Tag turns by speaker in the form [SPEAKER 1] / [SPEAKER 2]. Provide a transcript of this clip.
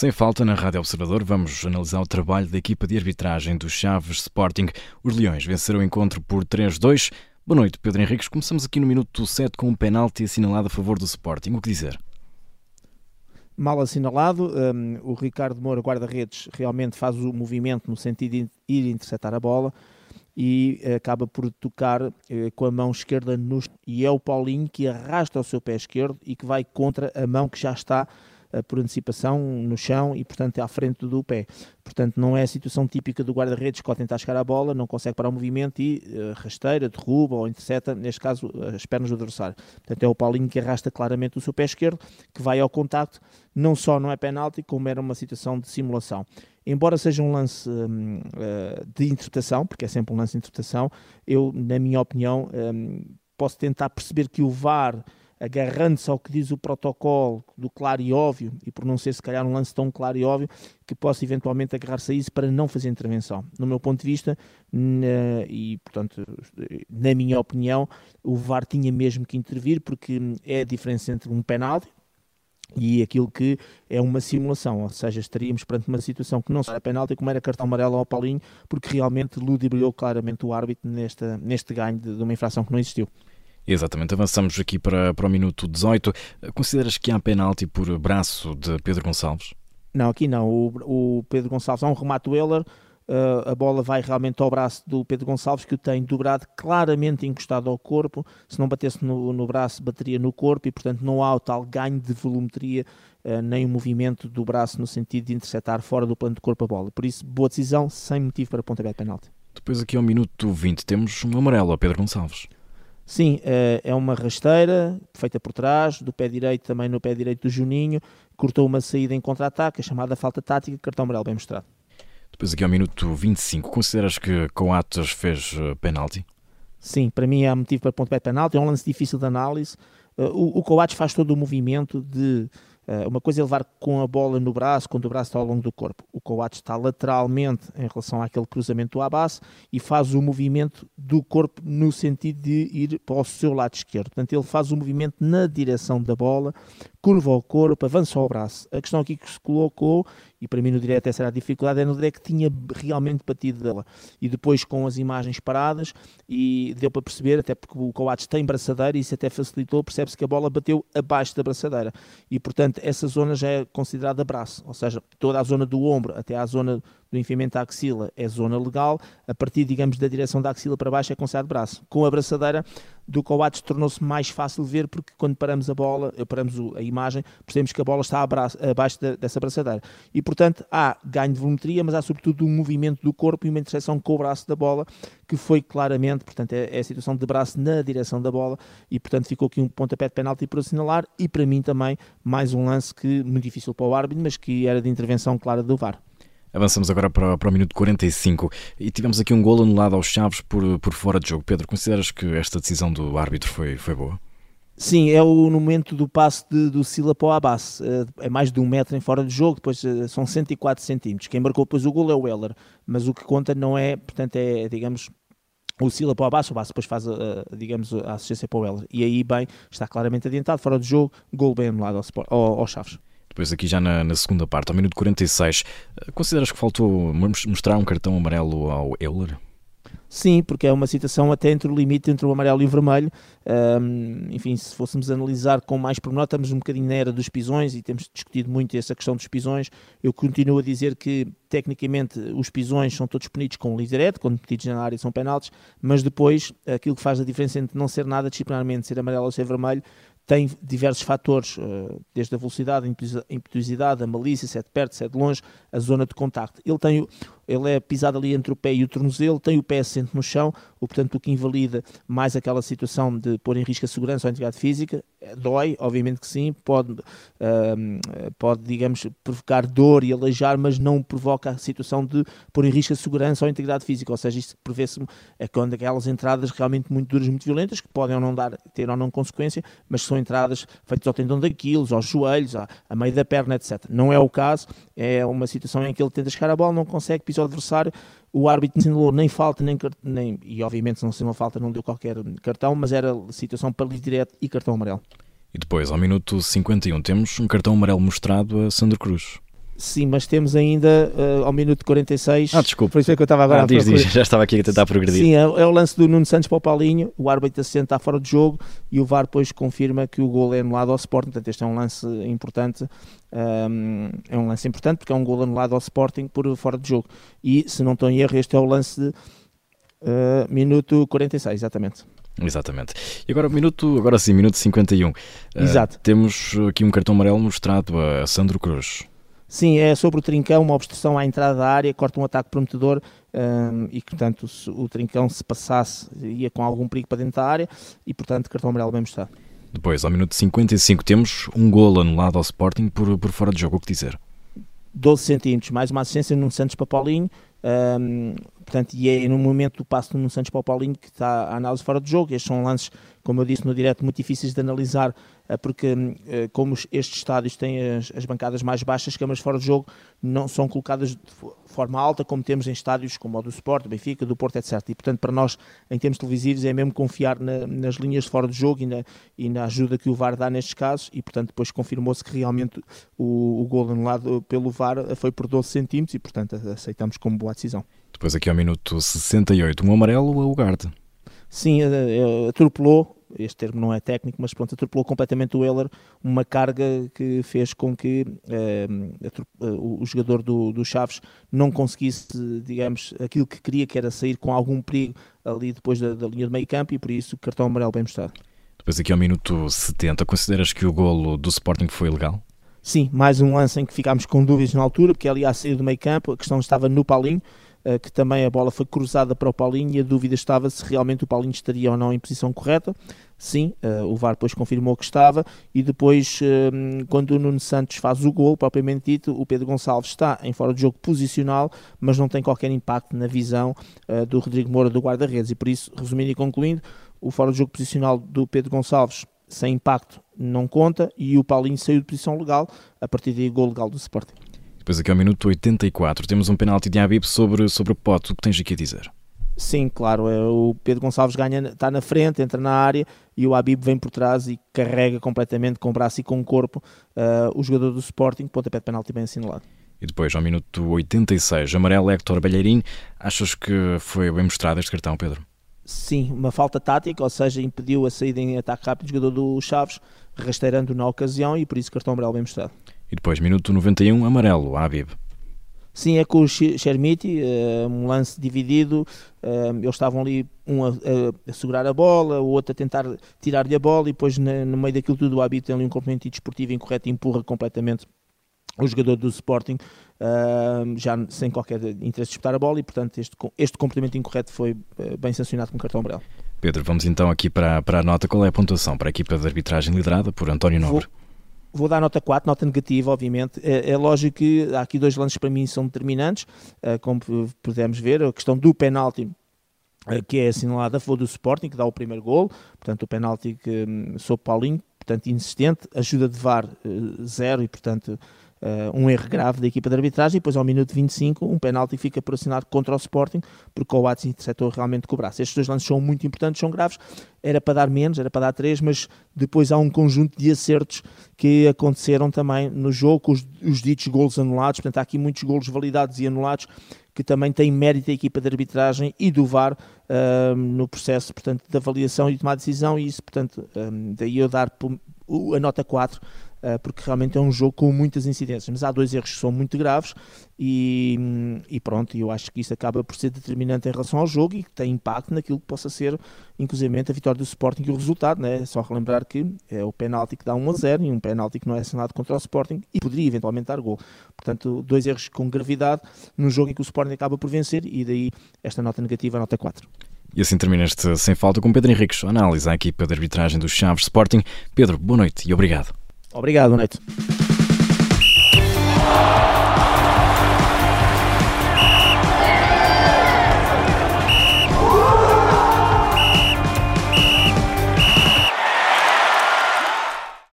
[SPEAKER 1] Sem falta, na Rádio Observador, vamos analisar o trabalho da equipa de arbitragem do Chaves Sporting. Os Leões venceram o encontro por 3-2. Boa noite, Pedro Henriques. Começamos aqui no minuto 7 com um penalti assinalado a favor do Sporting. O que dizer?
[SPEAKER 2] Mal assinalado, um, o Ricardo Moura, guarda-redes, realmente faz o movimento no sentido de ir interceptar a bola e acaba por tocar eh, com a mão esquerda no, e é o Paulinho que arrasta o seu pé esquerdo e que vai contra a mão que já está por antecipação no chão e, portanto, à frente do pé. Portanto, não é a situação típica do guarda-redes que ao tentar chegar à bola não consegue parar o movimento e uh, rasteira, derruba ou intercepta, neste caso, as pernas do adversário. Portanto, é o Paulinho que arrasta claramente o seu pé esquerdo, que vai ao contacto. Não só não é penalti, como era uma situação de simulação. Embora seja um lance um, eh, de interpretação, porque é sempre um lance de interpretação, eu, na minha opinião, um, posso tentar perceber que o VAR agarrando-se ao que diz o protocolo do claro e óbvio, e por não ser se calhar um lance tão claro e óbvio, que possa eventualmente agarrar-se a isso para não fazer intervenção. No meu ponto de vista, na, e portanto, na minha opinião, o VAR tinha mesmo que intervir, porque é a diferença entre um penalti, e aquilo que é uma simulação, ou seja, estaríamos perante uma situação que não será penalti, como era cartão amarelo ao Paulinho, porque realmente ludibriou claramente o árbitro neste, neste ganho de, de uma infração que não existiu.
[SPEAKER 1] Exatamente, avançamos aqui para, para o minuto 18. Consideras que há penalti por braço de Pedro Gonçalves?
[SPEAKER 2] Não, aqui não. O, o Pedro Gonçalves há um remate do Euler, uh, a bola vai realmente ao braço do Pedro Gonçalves, que o tem dobrado, claramente encostado ao corpo. Se não batesse no, no braço, bateria no corpo e, portanto, não há o tal ganho de volumetria uh, nem o movimento do braço no sentido de interceptar fora do plano de corpo a bola. Por isso, boa decisão, sem motivo para pontapé de penalti.
[SPEAKER 1] Depois, aqui ao minuto 20, temos um amarelo a Pedro Gonçalves.
[SPEAKER 2] Sim, eh, é uma rasteira feita por trás, do pé direito também no pé direito do Juninho, cortou uma saída em contra-ataque, chamada falta tática, cartão amarelo bem mostrado.
[SPEAKER 1] Depois aqui ao minuto 25, consideras que Coates fez eh, penalti?
[SPEAKER 2] Sim, para mim é motivo para pontapé de penalti, é um lance difícil de análise. Eh, o, o Coates faz todo o movimento de uma coisa é levar com a bola no braço, quando o braço está ao longo do corpo. O Coates está lateralmente em relação àquele cruzamento do Abbas e faz o movimento do corpo no sentido de ir para o seu lado esquerdo. Portanto, ele faz o movimento na direção da bola, curva o corpo, avança o braço. A questão aqui que se colocou, e para mim no direto essa era a dificuldade, é no direto que tinha realmente batido dela. E depois com as imagens paradas, e deu para perceber, até porque o Coates tem braçadeira, e isso até facilitou, percebe-se que a bola bateu abaixo da braçadeira. E portanto essa zona já é considerada braço, ou seja, toda a zona do ombro até à zona do enfiamento da axila é zona legal, a partir, digamos, da direção da axila para baixo é considerado braço. Com a braçadeira do Coates tornou-se mais fácil de ver porque quando paramos a bola, eh, paramos a imagem, percebemos que a bola está abaixo dessa braçadeira. E, portanto, há ganho de volumetria, mas há sobretudo um movimento do corpo e uma interseção com o braço da bola, que foi claramente, portanto, é, é a situação de braço na direção da bola e, portanto, ficou aqui um pontapé de penalti por assinalar e, para mim, também mais um lance que muito difícil para o árbitro, mas que era de intervenção clara do VAR.
[SPEAKER 1] Avançamos agora para, para o minuto 45 e tivemos aqui um gol anulado aos Chaves por, por fora de jogo. Pedro, consideras que esta decisão do árbitro foi, foi boa?
[SPEAKER 2] Sim, é o momento do passe de, do Sila para o Abbas. É, é mais de um metro em fora de jogo, depois eh, são 104 centímetros. Quem marcou depois o gol é o Weller, mas o que conta não é, portanto, é, digamos, o Sila para o Abbas, o Abbas depois faz, a, digamos, a assistência para o Weller. E aí, bem, está claramente adiantado, fora de jogo, gol bem anulado ao, ao, ao Chaves.
[SPEAKER 1] Depois aqui já na, na, segunda parte, ao minuto 46, eh, consideras que faltou mostrar um cartão amarelo ao Euler?
[SPEAKER 2] Sim, porque é uma situação até entre o limite entre o amarelo e o vermelho. Um, enfim, se fôssemos analisar com mais pormenor, estamos um bocadinho na era dos pisões e temos discutido muito essa questão dos pisões. Eu continuo a dizer que, tecnicamente, os pisões são todos punidos com um direto, quando pedidos na área são penaltis, mas depois, aquilo que faz a diferença entre não ser nada disciplinarmente, ser amarelo ou ser vermelho, tem diversos fatores, eh, desde a velocidade, a impetuosidade, a malícia, se é de perto, se é de longe, a zona de contacto. Ele tem ele é pisado ali entre o pé e o tornozelo, tem o pé assente no chão, o, portanto, o que invalida mais aquela situação de pôr em risco a segurança ou a integridade física. Dói, obviamente que sim, pode, pode, digamos, provocar dor e aleijar, mas não provoca a situação de pôr em risco a segurança ou a integridade física. Ou seja, isto prevê-se é quando aquelas entradas realmente muito duras, muito violentas, que podem ou não dar, ter ou não consequência, mas são entradas feitas ao tendão daquilo, aos joelhos, a, a meio da perna, etc. Não é o caso, é uma situação em que ele tenta chegar a bola, não consegue, pisar o adversário, o árbitro não assinalou nem falta, nem, nem e obviamente se não se uma falta não deu qualquer cartão, mas era situação para direto e cartão amarelo.
[SPEAKER 1] E depois, ao minuto 51, temos um cartão amarelo mostrado a Sandro Cruz.
[SPEAKER 2] Sim, mas temos ainda uh, ao minuto 46.
[SPEAKER 1] Ah, desculpa.
[SPEAKER 2] Por isso é que eu estava agora
[SPEAKER 1] ah, diz, diz, já estava aqui a tentar progredir.
[SPEAKER 2] Sim, é, é, o lance do Nuno Santos para o Paulinho. O árbitro assistente está fora de jogo e o VAR depois confirma que o gol é anulado ao Sporting. Portanto, este é um lance importante. Um, é um lance importante porque é um gol anulado ao Sporting por fora de jogo. E, se não estou em erro, este é o lance de uh, minuto 46, exatamente.
[SPEAKER 1] Exatamente. E agora, minuto, agora sim, minuto 51.
[SPEAKER 2] Exato.
[SPEAKER 1] Uh, temos aqui um cartão amarelo mostrado a Sandro Cruz.
[SPEAKER 2] Sim, é sobre o Trincão, uma obstrução à entrada da área, corta um ataque prometedor um, e, portanto, se o Trincão se passasse ia com algum perigo para dentro da área e, portanto, cartão amarelo bem mostrado.
[SPEAKER 1] Depois, ao minuto 55, temos um golo anulado ao Sporting por, por fora de jogo. O que dizer?
[SPEAKER 2] 12 centímetros, mais uma assistência no Santos para Paulinho. Um, portanto, e é no momento do passo no Santos para o Paulinho que está a análise fora de jogo. Estes são lances, como eu disse no direto, muito difíceis de analisar eh, porque eh, como estes estádios têm as, as, bancadas mais baixas, as câmaras fora de jogo não são colocadas de forma alta, como temos em estádios como o do Sport, do Benfica, do Porto, etc. E, portanto, para nós, em termos televisivos, é mesmo confiar na, nas linhas de fora de jogo e na, e na, ajuda que o VAR dá nestes casos, e, portanto, depois confirmou-se que realmente o, o gol anulado pelo VAR foi por 12 centímetros e, portanto, aceitamos como boa decisão.
[SPEAKER 1] Depois aqui ao minuto 68, um amarelo ou o guarde?
[SPEAKER 2] Sim, eh, atropelou este termo não é técnico, mas pronto, atropelou completamente o Euler, uma carga que fez com que uh, o jogador do, do Chaves não conseguisse, digamos, aquilo que queria, que era sair com algum perigo ali depois da, da linha de meio campo e por isso cartão amarelo bem mostrado.
[SPEAKER 1] Depois aqui ao minuto 70, consideras que o golo do Sporting foi legal?
[SPEAKER 2] Sim, mais um lance em que ficámos com dúvidas na altura, porque ali a sair do meio campo, a questão estava no Paulinho, eh, que também a bola foi cruzada para o Paulinho e a dúvida estava se realmente o Paulinho estaria ou não em posição correta. Sim, eh, o VAR depois confirmou que estava e depois, eh, quando o Nuno Santos faz o gol, propriamente dito, o Pedro Gonçalves está em fora de jogo posicional, mas não tem qualquer impacto na visão do Rodrigo Moura do guarda-redes e por isso, resumindo e concluindo, o fora de jogo posicional do Pedro Gonçalves sem impacto não conta e o Paulinho saiu de posição legal, a partir daí gol legal do Sporting.
[SPEAKER 1] Depois aqui ao minuto 84 temos um penalti de Habib sobre, sobre o Pote. O que tens aqui a dizer?
[SPEAKER 2] Sim, claro. É, o Pedro Gonçalves ganha, está na frente, entra na área e o Habib vem por trás e carrega completamente com o braço e com o corpo uh, o jogador do Sporting, pontapé de penalti bem assinalado.
[SPEAKER 1] E depois, ao minuto 86, amarelo Héctor Balheirinho. Achas que foi bem mostrado este cartão, Pedro?
[SPEAKER 2] Sim, uma falta tática, ou seja, impediu a saída em ataque rápido do jogador do Chaves, rasteirando na ocasião e por isso cartão amarelo bem mostrado.
[SPEAKER 1] E depois, minuto 91, amarelo, Habib.
[SPEAKER 2] Sim, é com o Chermiti, uh, um lance dividido. Uh, eles estavam ali, um a, a, segurar a bola, o outro a tentar tirar-lhe a bola, e depois, no meio daquilo tudo, o Habib tem ali um comportamento desportivo incorreto e empurra completamente o jogador do Sporting, uh, já sem qualquer interesse de disputar a bola, e portanto, este, este comportamento incorreto foi bem sancionado com cartão amarelo.
[SPEAKER 1] Pedro, vamos então aqui para, para a nota. Qual é a pontuação para a equipa de arbitragem liderada por António Nobre?
[SPEAKER 2] Vou Vou dar nota 4, nota negativa, obviamente. É, é, lógico que há aqui dois lances para mim são determinantes, uh, como pudemos ver, a questão do penalti uh, que é assinalada favor do Sporting, que dá o primeiro gol, portanto o penalti que um, sob Paulinho, portanto insistente, ajuda de VAR uh, zero e portanto uh, um erro grave da equipa de arbitragem e depois ao minuto 25 um penalti fica por assinado contra o Sporting porque o Watson interceptou realmente com o. Estes dois lances são muito importantes, são graves, era para dar menos, era para dar três, mas depois há um conjunto de acertos que aconteceram também no jogo, os, os ditos golos anulados, portanto há aqui muitos golos validados e anulados que também tem mérito da equipa de arbitragem e do VAR uh, no processo portanto, de avaliação e de tomar decisão. E isso, portanto, um, daí eu dar a nota 4 eh, porque realmente é um jogo com muitas incidências. Mas há dois erros que são muito graves e, e pronto, eu acho que isso acaba por ser determinante em relação ao jogo e que tem impacto naquilo que possa ser, inclusive, a vitória do Sporting e o resultado. Né? É só relembrar que é o penalti que dá 1 a 0 e um penalti que não é assinado contra o Sporting e poderia eventualmente dar gol. Portanto, dois erros com gravidade num jogo em que o Sporting acaba por vencer e daí esta nota negativa, nota 4.
[SPEAKER 1] E assim termina este Sem Falta com Pedro Henriques, análise à equipa de arbitragem do Chaves Sporting. Pedro, boa noite e obrigado.
[SPEAKER 2] Obrigado, noite.